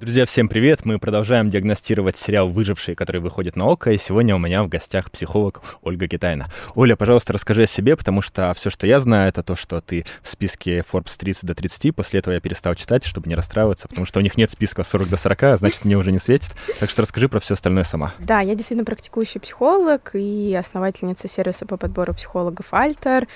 Друзья, всем привет! Мы продолжаем диагностировать сериал «Выжившие», который выходит на ОКО, и сегодня у меня в гостях психолог Ольга Китайна. Оля, пожалуйста, расскажи о себе, потому что все, что я знаю, это то, что ты в списке Forbes 30 до 30, после этого я перестал читать, чтобы не расстраиваться, потому что у них нет списка 40 до 40, а значит, мне уже не светит. Так что расскажи про все остальное сама. Да, я действительно практикующий психолог и основательница сервиса по подбору психологов «Альтер».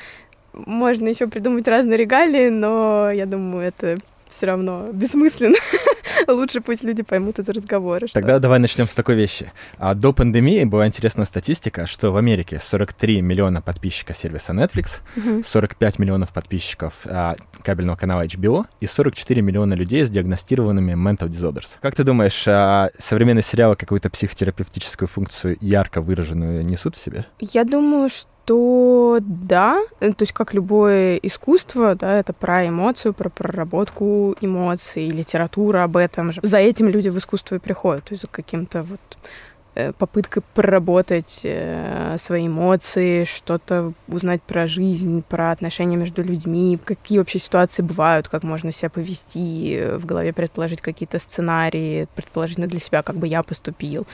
Можно еще придумать разные регалии, но я думаю, это все равно бессмысленно. Лучше пусть люди поймут из разговора. Что... Тогда давай начнем с такой вещи. А до пандемии была интересная статистика, что в Америке 43 миллиона подписчиков сервиса Netflix, угу. 45 миллионов подписчиков а, кабельного канала HBO и 44 миллиона людей с диагностированными mental disorders. Как ты думаешь, а современные сериалы какую-то психотерапевтическую функцию ярко выраженную несут в себе? Я думаю, что то да, э, то есть как любое искусство, да, это про эмоцию, про проработку эмоций, литература об этом же. За этим люди в искусство и приходят, то есть за каким-то вот попытка проработать э, свои эмоции, что-то узнать про жизнь, про отношения между людьми, какие вообще ситуации бывают, как можно себя повести, э, в голове предположить какие-то сценарии, предположительно для себя, как бы я поступил.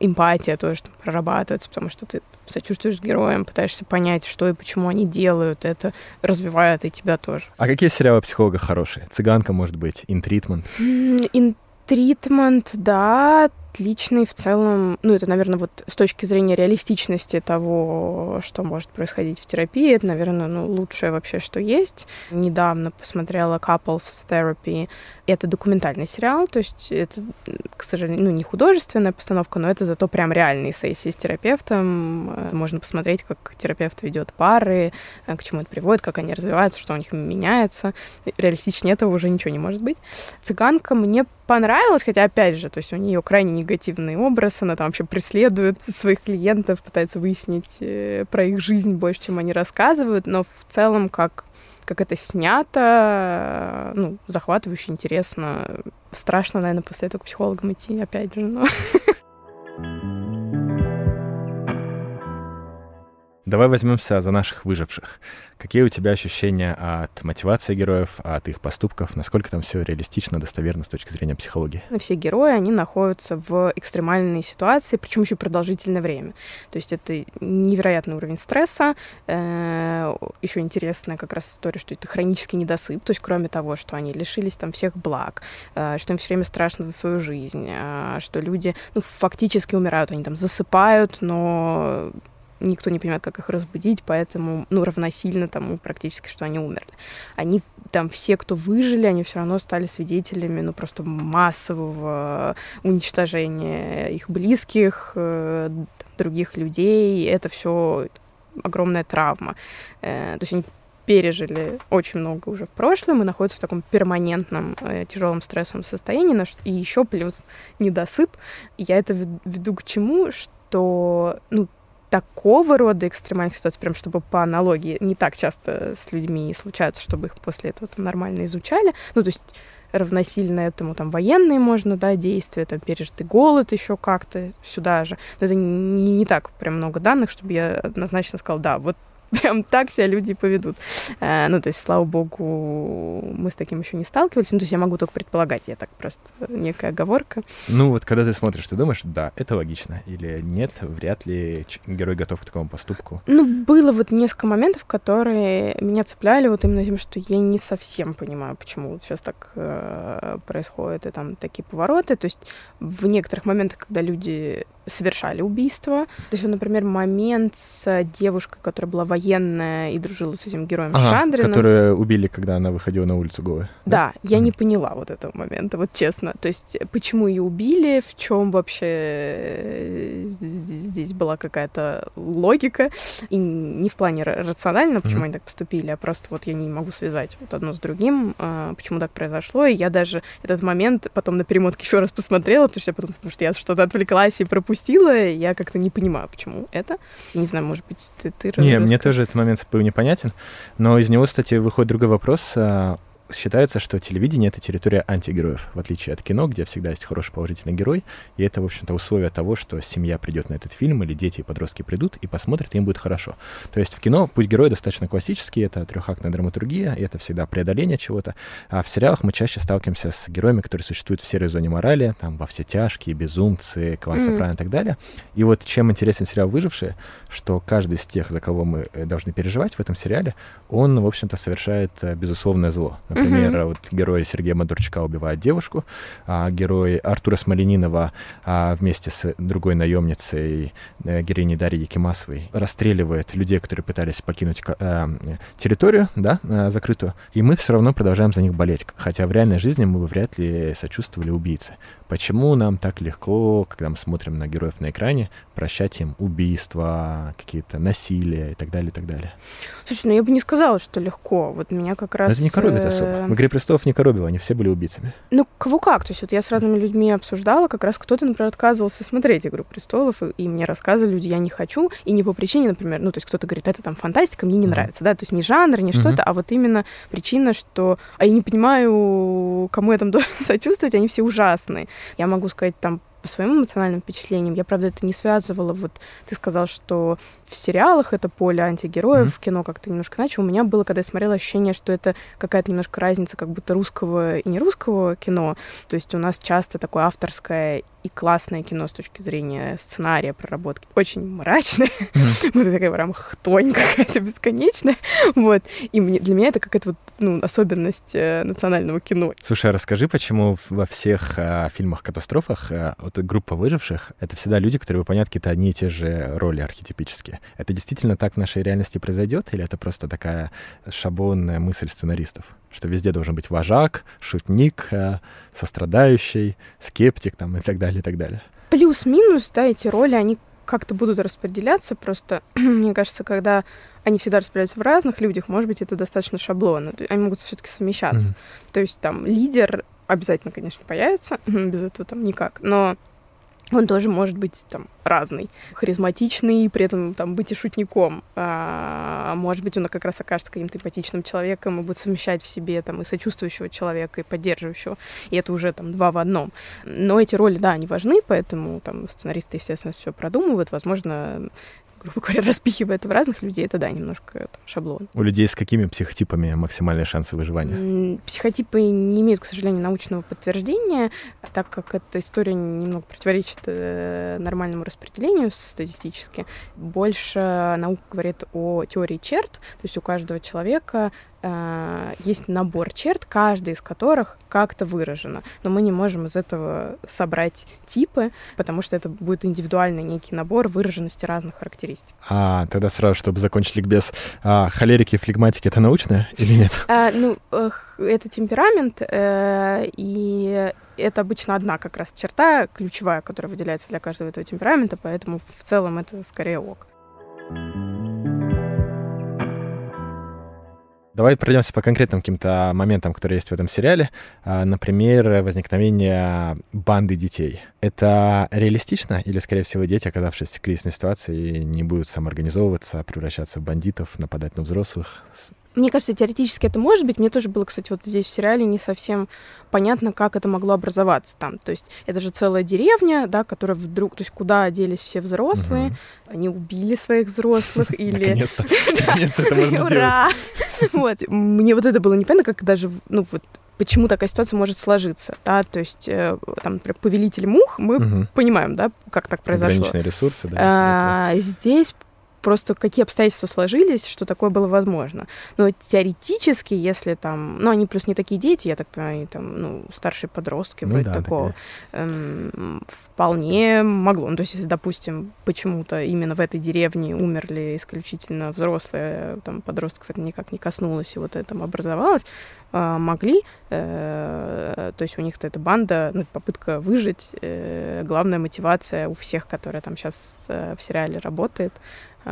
Эмпатия тоже там, прорабатывается, потому что ты сочувствуешь героям, пытаешься понять, что и почему они делают, это развивает и тебя тоже. А какие сериалы психолога хорошие? «Цыганка», может быть, «Интритмент»? «Интритмент», да, отличный в целом. Ну, это, наверное, вот с точки зрения реалистичности того, что может происходить в терапии, это, наверное, ну, лучшее вообще, что есть. Недавно посмотрела Couples Therapy. Это документальный сериал, то есть это, к сожалению, ну, не художественная постановка, но это зато прям реальные сессии с терапевтом. Можно посмотреть, как терапевт ведет пары, к чему это приводит, как они развиваются, что у них меняется. Реалистичнее этого уже ничего не может быть. «Цыганка» мне понравилась, хотя, опять же, то есть у нее крайне негативный образ, она там вообще преследует своих клиентов, пытается выяснить э, про их жизнь больше, чем они рассказывают, но в целом как как это снято, ну, захватывающе, интересно. Страшно, наверное, после этого к психологам идти, опять же, но... Давай возьмемся за наших выживших. Какие у тебя ощущения от мотивации героев, от их поступков? Насколько там все реалистично, достоверно с точки зрения психологии? Ну, все герои, они находятся в экстремальной ситуации, причем еще продолжительное время. То есть это невероятный уровень стресса. Э, еще интересная как раз история, что это хронический недосып. То есть кроме того, что они лишились там всех благ, э, что им все время страшно за свою жизнь, э, что люди ну, фактически умирают, они там засыпают, но никто не понимает, как их разбудить, поэтому, ну, равносильно тому практически, что они умерли. Они там все, кто выжили, они все равно стали свидетелями, ну, просто массового уничтожения их близких, э, других людей. Это все огромная травма. Э, то есть они пережили очень много уже в прошлом и находятся в таком перманентном э, тяжелом стрессовом состоянии. И еще плюс недосып. Я это веду к чему, что ну, такого рода экстремальных ситуаций, прям чтобы по аналогии, не так часто с людьми случаются, чтобы их после этого там нормально изучали. Ну, то есть равносильно этому там военные можно, да, действия, там пережитый голод еще как-то сюда же. Но это не, не так прям много данных, чтобы я однозначно сказала, да, вот прям так себя люди поведут. Э, ну, то есть, слава богу, мы с таким еще не сталкивались. Ну, то есть я могу только предполагать, я так просто некая оговорка. Ну, вот когда ты смотришь, ты думаешь, да, это логично, или нет, вряд ли герой готов к такому поступку? Ну, было вот несколько моментов, которые меня цепляли вот именно тем, что я не совсем понимаю, почему вот сейчас так э, происходит, и там такие повороты. То есть в некоторых моментах, когда люди совершали убийство. То есть, например, момент с девушкой, которая была военная и дружила с этим героем ага, Шандрином. Которую убили, когда она выходила на улицу голая. Да, да я не поняла вот этого момента, вот честно. То есть, почему ее убили, в чем вообще э, здесь, здесь была какая-то логика. И не в плане рационально, почему mm они так поступили, а просто вот я не могу связать вот одно с другим, а, почему так произошло. И я даже этот момент потом на перемотке еще раз посмотрела, потому что я потом, потому что я что-то отвлеклась и пропустила пропустила, я как-то не понимаю, почему это. Не знаю, может быть, ты... ты не, мне тоже этот момент был непонятен, но из него, кстати, выходит другой вопрос. Считается, что телевидение — это территория антигероев, в отличие от кино, где всегда есть хороший положительный герой, и это, в общем-то, условие того, что семья придет на этот фильм, или дети и подростки придут и посмотрят, и им будет хорошо. То есть в кино путь героя достаточно классический, это трехактная драматургия, и это всегда преодоление чего-то, а в сериалах мы чаще сталкиваемся с героями, которые существуют в серой зоне морали, там, во все тяжкие, безумцы, клан mm-hmm. Сопрано и так далее. И вот чем интересен сериал «Выжившие», что каждый из тех, за кого мы э, должны переживать в этом сериале, он, в общем-то, совершает э, безусловное зло. Например, mm-hmm. вот герой Сергея Мадурчака убивает девушку, а герой Артура Смоленинова а, вместе с другой наемницей, э, героиней Дарьей Якимасовой, расстреливает людей, которые пытались покинуть э, территорию, да, э, закрытую, и мы все равно продолжаем за них болеть, хотя в реальной жизни мы бы вряд ли сочувствовали убийце. Почему нам так легко, когда мы смотрим на героев на экране, прощать им убийства, какие-то насилия и так далее, и так далее? Слушай, ну я бы не сказала, что легко. Вот меня как раз... Это не коробит особо. Э, в «Игре престолов» не коробило, они все были убийцами. Ну, кого как. То есть вот я с разными людьми обсуждала, как раз кто-то, например, отказывался смотреть «Игру престолов», и, и мне рассказывали люди, я не хочу, и не по причине, например, ну, то есть кто-то говорит, это там фантастика, мне не mm-hmm. нравится, да, то есть не жанр, не mm-hmm. что-то, а вот именно причина, что... А я не понимаю, кому я там должен сочувствовать, они все ужасные. Я могу сказать там по своим эмоциональным впечатлениям. Я, правда, это не связывала. Вот ты сказал, что в сериалах это поле антигероев, mm-hmm. в кино как-то немножко иначе. У меня было, когда я смотрела, ощущение, что это какая-то немножко разница как будто русского и не русского кино. То есть у нас часто такое авторское и классное кино с точки зрения сценария, проработки. Очень мрачное. Mm-hmm. вот такая прям хтонь какая-то бесконечная. Вот. И мне, для меня это какая-то вот, ну, особенность э, национального кино. Слушай, а расскажи, почему во всех э, фильмах-катастрофах э, вот группа выживших — это всегда люди, которые выполняют какие-то одни и те же роли архетипические. Это действительно так в нашей реальности произойдет, или это просто такая шаблонная мысль сценаристов? Что везде должен быть вожак, шутник, э, сострадающий, скептик там, и так далее, и так далее. Плюс-минус, да, эти роли, они как-то будут распределяться, просто, мне кажется, когда они всегда распределяются в разных людях, может быть, это достаточно шаблонно. Они могут все-таки совмещаться. Mm-hmm. То есть там лидер обязательно, конечно, появится, без этого там никак, но он тоже может быть там разный, харизматичный, при этом там быть и шутником. А, может быть, он как раз окажется каким-то эмпатичным человеком и будет совмещать в себе там и сочувствующего человека, и поддерживающего. И это уже там два в одном. Но эти роли, да, они важны, поэтому там сценаристы, естественно, все продумывают. Возможно, грубо говоря, распихивая это в разных людей, это, да, немножко там, шаблон. У людей с какими психотипами максимальные шансы выживания? Психотипы не имеют, к сожалению, научного подтверждения, так как эта история немного противоречит э, нормальному распределению статистически. Больше наука говорит о теории черт, то есть у каждого человека э, есть набор черт, каждый из которых как-то выражено. Но мы не можем из этого собрать типы, потому что это будет индивидуальный некий набор выраженности разных характеристик. А, тогда сразу, чтобы закончить ликбез, а, холерики и флегматики — это научное или нет? А, ну, это темперамент, э, и это обычно одна как раз черта ключевая, которая выделяется для каждого этого темперамента, поэтому в целом это скорее ок. Давай пройдемся по конкретным каким-то моментам, которые есть в этом сериале. А, например, возникновение банды детей. Это реалистично или, скорее всего, дети, оказавшись в кризисной ситуации, не будут самоорганизовываться, превращаться в бандитов, нападать на взрослых? Мне кажется, теоретически это может быть. Мне тоже было, кстати, вот здесь в сериале не совсем понятно, как это могло образоваться там. То есть это же целая деревня, да, которая вдруг, то есть куда делись все взрослые, угу. они убили своих взрослых или... Наконец-то, наконец-то это можно сделать. Вот, мне вот это было непонятно, как даже, ну вот, почему такая ситуация может сложиться, да, то есть э, там, например, повелитель мух, мы угу. понимаем, да, как так произошло. Ограниченные ресурсы, да. А, здесь просто какие обстоятельства сложились, что такое было возможно. Но теоретически, если там, ну, они плюс не такие дети, я так понимаю, там, ну, старшие подростки, ну, вроде да, такого, эм, вполне могло. Ну, то есть, если, допустим, почему-то именно в этой деревне умерли исключительно взрослые, там, подростков это никак не коснулось, и вот это там образовалось, э, могли, э, то есть у них-то эта банда, ну, попытка выжить, э, главная мотивация у всех, которая там сейчас э, в сериале работает,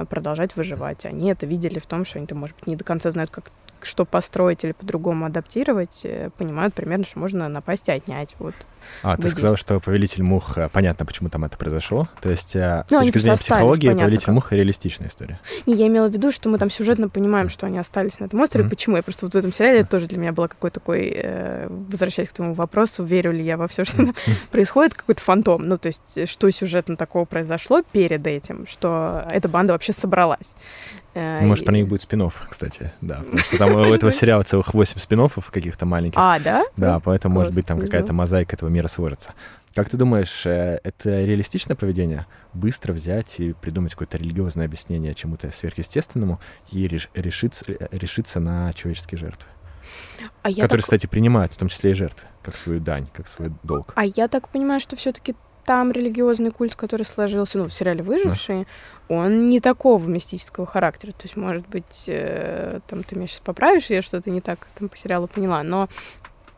продолжать выживать. Они это видели в том, что они, -то, может быть, не до конца знают, как что построить или по-другому адаптировать, э, понимают примерно, что можно напасть и отнять. Вот. А, ты сказала, что «Повелитель мух», э, понятно, почему там это произошло. То есть э, ну, с точки зрения психологии понятно, «Повелитель как. мух» — реалистичная история. Не, я имела в виду, что мы там сюжетно понимаем, что они остались на этом острове. Mm-hmm. Почему? Я просто вот в этом сериале это тоже для меня было какой-то такой, э, возвращаясь к твоему вопросу, верю ли я во все, что mm-hmm. происходит, какой-то фантом. Ну, то есть, что сюжетно такого произошло перед этим, что эта банда вообще собралась. Э, может, про них будет спин кстати, да, потому что там у этого сериала целых 8 спин каких-то маленьких. А, да? Да, поэтому, может быть, там какая-то мозаика этого мира сложится. Как ты думаешь, э, это реалистичное поведение? Быстро взять и придумать какое-то религиозное объяснение чему-то сверхъестественному и решиться, э, решиться на человеческие жертвы? А которые, так... кстати, принимают в том числе и жертвы, как свою дань, как свой долг. А я так понимаю, что все-таки там религиозный культ, который сложился, ну, в сериале «Выжившие», да. он не такого мистического характера. То есть, может быть, э, там ты меня сейчас поправишь, я что-то не так там по сериалу поняла, но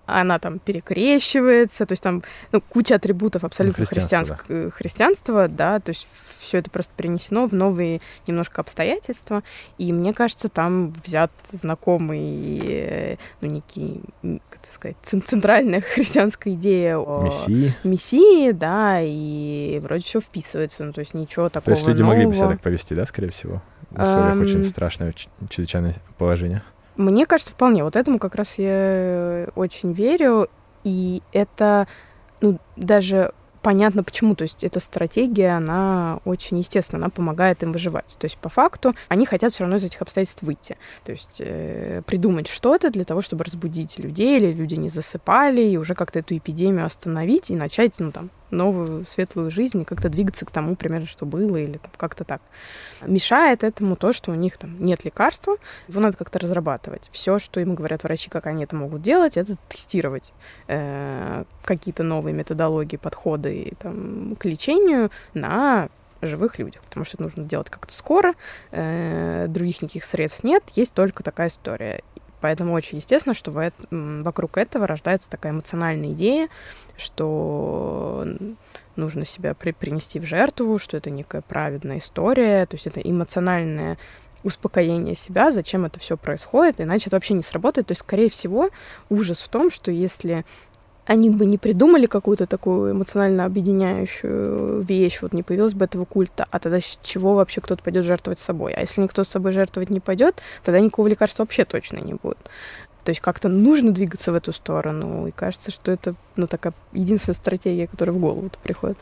она там перекрещивается, то есть там ну, куча атрибутов абсолютно ну, христианства, христианск... да. христианства, да, то есть все это просто перенесено в новые немножко обстоятельства, и мне кажется, там взят знакомый, э, ну, некий, как сказать, центральная христианская идея о Мессии. Мессии, да, и вроде все вписывается, ну, то есть ничего такого То есть люди нового. могли бы себя так повести, да, скорее всего? В условиях um... очень страшного, чрезвычайного положения. Мне кажется, вполне. Вот этому как раз я очень верю. И это, ну, даже понятно почему. То есть эта стратегия, она очень естественно, она помогает им выживать. То есть по факту они хотят все равно из этих обстоятельств выйти. То есть э, придумать что-то для того, чтобы разбудить людей, или люди не засыпали, и уже как-то эту эпидемию остановить и начать, ну там, новую светлую жизнь и как-то двигаться к тому, примерно, что было, или там как-то так. Мешает этому то, что у них там нет лекарства, его надо как-то разрабатывать. Все, что им говорят врачи, как они это могут делать, это тестировать э, какие-то новые методологии, подходы там, к лечению на живых людях, потому что это нужно делать как-то скоро, э, других никаких средств нет, есть только такая история. Поэтому очень естественно, что вокруг этого рождается такая эмоциональная идея, что нужно себя при принести в жертву, что это некая праведная история, то есть это эмоциональное успокоение себя, зачем это все происходит, иначе это вообще не сработает. То есть, скорее всего, ужас в том, что если они бы не придумали какую-то такую эмоционально объединяющую вещь, вот не появилось бы этого культа, а тогда с чего вообще кто-то пойдет жертвовать собой? А если никто с собой жертвовать не пойдет, тогда никакого лекарства вообще точно не будет. То есть как-то нужно двигаться в эту сторону, и кажется, что это ну, такая единственная стратегия, которая в голову приходит.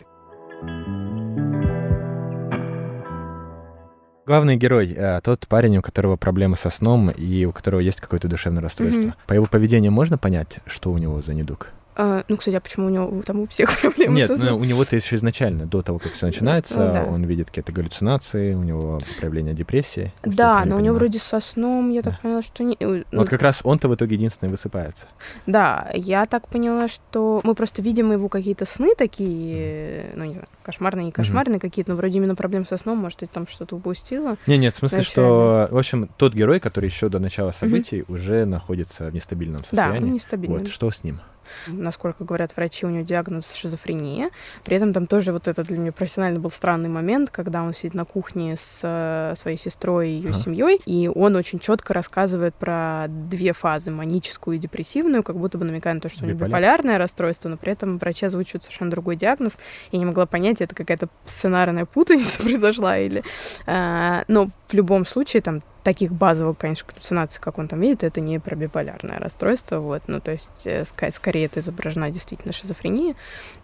Главный герой э, тот парень, у которого проблемы со сном и у которого есть какое-то душевное расстройство. Mm-hmm. По его поведению можно понять, что у него за недуг? А, ну, кстати, а почему у него там у всех проблемы Нет? Ну, у него-то еще изначально, до того, как все начинается, ну, да. он видит какие-то галлюцинации, у него проявление депрессии. Да, но у него вроде со сном, я так да. поняла, что не... Ну, вот как раз он-то в итоге единственный высыпается. Да, я так поняла, что мы просто видим его какие-то сны такие, ну, не знаю, кошмарные, не кошмарные mm-hmm. какие-то, но вроде именно проблем со сном, может, ты там что-то упустила. Не, нет, в смысле, Вначале. что, в общем, тот герой, который еще до начала событий mm-hmm. уже находится в нестабильном состоянии. Да, нестабильном. Вот, что с ним? Насколько говорят врачи, у него диагноз шизофрения. При этом там тоже вот этот для меня профессионально был странный момент, когда он сидит на кухне с э, своей сестрой и ее ага. семьей, и он очень четко рассказывает про две фазы, маническую и депрессивную, как будто бы намекая на то, что у него биполярное расстройство, но при этом врачи озвучивают совершенно другой диагноз. Я не могла понять, это какая-то сценарная путаница произошла или... А, но в любом случае там таких базовых, конечно, галлюцинаций, как он там видит, это не про биполярное расстройство, вот, ну, то есть э, ск- скорее это изображена действительно шизофрения,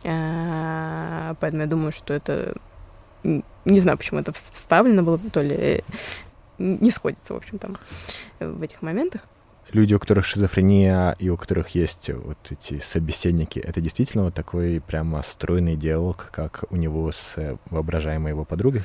э- поэтому я думаю, что это, не знаю, почему это вставлено было, то ли э, не сходится, в общем, там, в этих моментах. Люди, у которых шизофрения и у которых есть вот эти собеседники, это действительно вот такой прямо стройный диалог, как у него с воображаемой его подругой?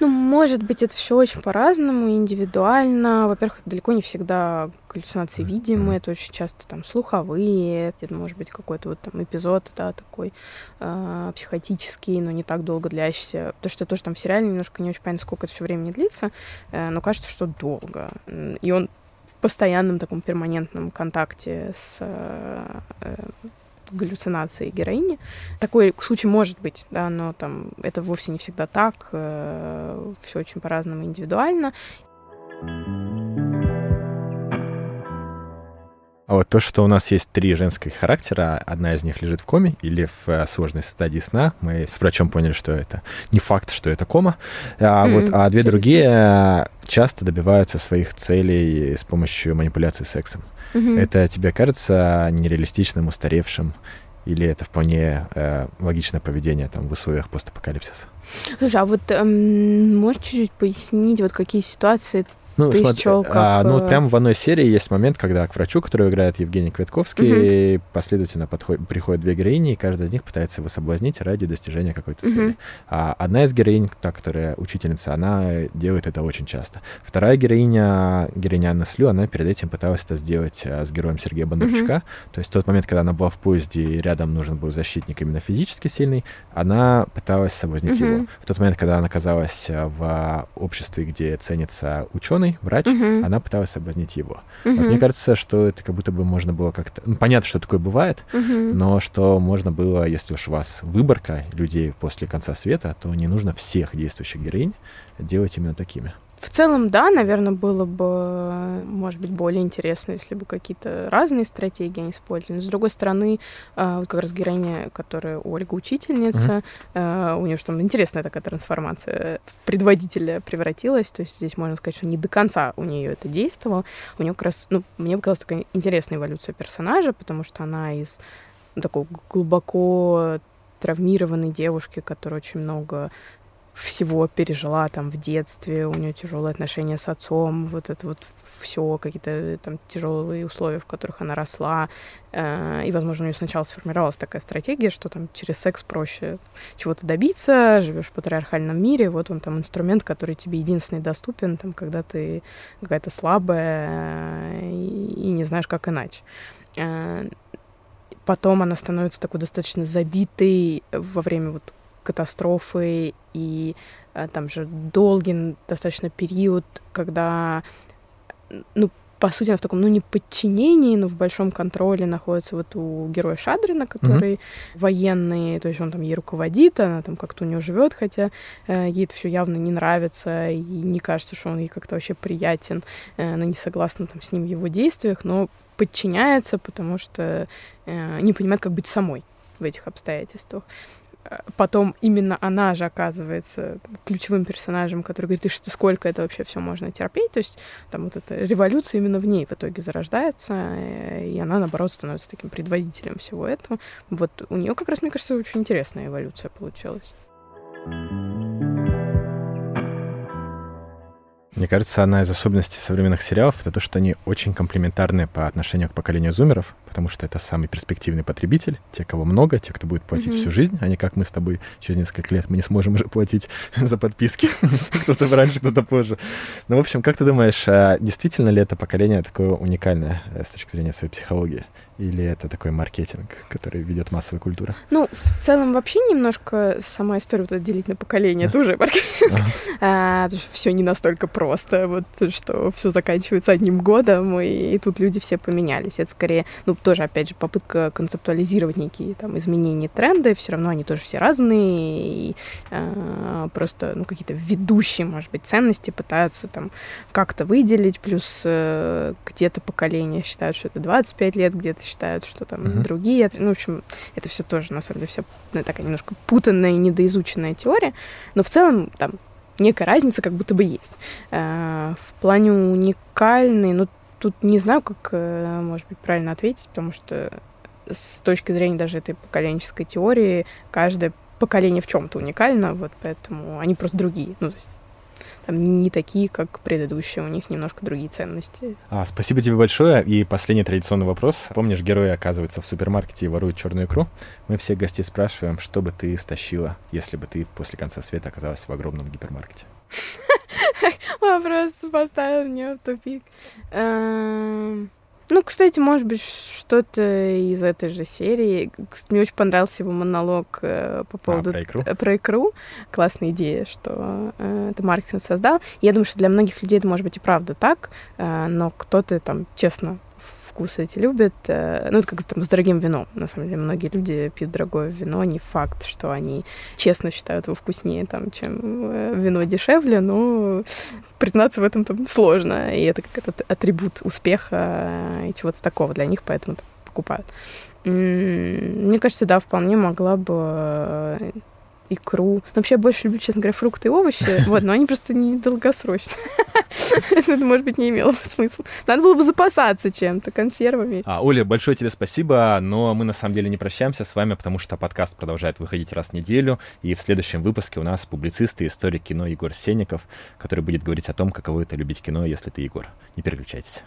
Ну, может быть, это все очень по-разному, индивидуально. Во-первых, далеко не всегда галлюцинации видимы, это очень часто там слуховые, это может быть какой-то вот там эпизод, да, такой э, психотический, но не так долго длящийся. Потому что тоже там в сериале немножко не очень понятно, сколько это все время не длится, э, но кажется, что долго. И он в постоянном таком перманентном контакте с э, галлюцинации героини. Такой случай может быть, да, но там это вовсе не всегда так. Э, все очень по-разному индивидуально. А вот то, что у нас есть три женских характера, одна из них лежит в коме или в э, сложной стадии сна, мы с врачом поняли, что это не факт, что это кома. А, mm-hmm. вот, а две другие часто добиваются своих целей с помощью манипуляции сексом. Mm-hmm. Это тебе кажется нереалистичным, устаревшим? Или это вполне э, логичное поведение там, в условиях постапокалипсиса? Слушай, а вот эм, можешь чуть-чуть пояснить, вот какие ситуации ну, Ты смотри, счел, как... а, ну вот э, прямо в одной серии есть момент, когда к врачу, который играет Евгений Квитковский, угу. последовательно подходит, приходят две героини, и каждая из них пытается его соблазнить ради достижения какой-то угу. цели. А одна из героинь, та, которая учительница, она делает это очень часто. Вторая героиня, героиня Анна Слю, она перед этим пыталась это сделать а, с героем Сергея Бондарчука. Угу. То есть в тот момент, когда она была в поезде, и рядом нужен был защитник именно физически сильный, она пыталась соблазнить угу. его. В тот момент, когда она оказалась а, в обществе, где ценится ученый, ученый, врач, uh-huh. она пыталась соблазнить его. Uh-huh. Вот мне кажется, что это как будто бы можно было как-то... Ну, понятно, что такое бывает, uh-huh. но что можно было, если уж у вас выборка людей после конца света, то не нужно всех действующих героинь делать именно такими. В целом, да, наверное, было бы, может быть, более интересно, если бы какие-то разные стратегии они использовали. с другой стороны, а, вот как раз героиня, которая Ольга учительница, mm-hmm. у нее же там интересная такая трансформация в предводителя превратилась. То есть здесь можно сказать, что не до конца у нее это действовало. У нее как раз, ну, мне показалась такая интересная эволюция персонажа, потому что она из ну, такой глубоко травмированной девушки, которая очень много всего пережила там в детстве, у нее тяжелые отношения с отцом, вот это вот все, какие-то э, там тяжелые условия, в которых она росла. Э, и, возможно, у нее сначала сформировалась такая стратегия, что там через секс проще чего-то добиться, живешь в патриархальном мире, вот он там инструмент, который тебе единственный доступен, там, когда ты какая-то слабая э, и, не знаешь, как иначе. Потом она становится такой достаточно забитой во время вот катастрофы, и э, там же долгий достаточно период, когда, ну, по сути, она в таком, ну, не подчинении, но в большом контроле находится вот у героя Шадрина, который mm-hmm. военный, то есть он там ей руководит, она там как-то у него живет, хотя э, ей это все явно не нравится, и не кажется, что он ей как-то вообще приятен, э, она не согласна там с ним в его действиях, но подчиняется, потому что э, не понимает, как быть самой в этих обстоятельствах потом именно она же оказывается ключевым персонажем, который говорит, ты что, сколько это вообще все можно терпеть, то есть там вот эта революция именно в ней в итоге зарождается, э, и она, наоборот, становится таким предводителем всего этого. Вот у нее как раз, мне кажется, очень интересная эволюция получилась. Мне кажется, одна из особенностей современных сериалов — это то, что они очень комплементарны по отношению к поколению зумеров, потому что это самый перспективный потребитель, те, кого много, те, кто будет платить mm-hmm. всю жизнь, а не как мы с тобой через несколько лет, мы не сможем уже платить за подписки, кто-то раньше, кто-то позже. Ну, в общем, как ты думаешь, а действительно ли это поколение такое уникальное э, с точки зрения своей психологии? Или это такой маркетинг, который ведет массовая культура? Ну, в целом вообще немножко сама история вот делить на поколение, это уже маркетинг. А, все не настолько просто, вот что все заканчивается одним годом, и тут люди все поменялись. Это скорее, ну, тоже, опять же, попытка концептуализировать некие там изменения тренды, все равно они тоже все разные, и э, просто, ну, какие-то ведущие, может быть, ценности пытаются там как-то выделить, плюс э, где-то поколение считают, что это 25 лет, где-то считают, что там uh-huh. другие, ну, в общем, это все тоже, на самом деле, все ну, такая немножко путанная и недоизученная теория, но в целом там некая разница как будто бы есть. Э, в плане уникальной, ну, тут не знаю, как, э, может быть, правильно ответить, потому что с точки зрения даже этой поколенческой теории, каждое поколение в чем-то уникально, вот поэтому они просто другие. Ну, то есть там не такие, как предыдущие, у них немножко другие ценности. А, спасибо тебе большое. И последний традиционный вопрос. Помнишь, герои оказываются в супермаркете и воруют черную икру? Мы всех гостей спрашиваем, что бы ты стащила, если бы ты после конца света оказалась в огромном гипермаркете? Вопрос поставил меня в тупик. Ну, кстати, может быть, что-то из этой же серии. Мне очень понравился его монолог э, по а, поводу... А, про икру? Про икру. Классная идея, что э, это Маркетинг создал. Я думаю, что для многих людей это может быть и правда так, э, но кто-то там честно вкусы эти любят. Э, ну, это как там с дорогим вином. На самом деле, многие люди пьют дорогое вино. Не факт, что они честно считают его вкуснее, там, чем э, вино дешевле, но признаться в этом там сложно. И это как этот атрибут успеха и чего-то такого для них, поэтому покупают. Мне кажется, да, вполне могла бы икру. Но вообще я больше люблю, честно говоря, фрукты и овощи, вот, но они просто не долгосрочно. Это, может быть, не имело бы смысла. Надо было бы запасаться чем-то, консервами. А, Оля, большое тебе спасибо, но мы на самом деле не прощаемся с вами, потому что подкаст продолжает выходить раз в неделю, и в следующем выпуске у нас публицист и историк кино Егор Сенников, который будет говорить о том, каково это любить кино, если ты Егор. Не переключайтесь.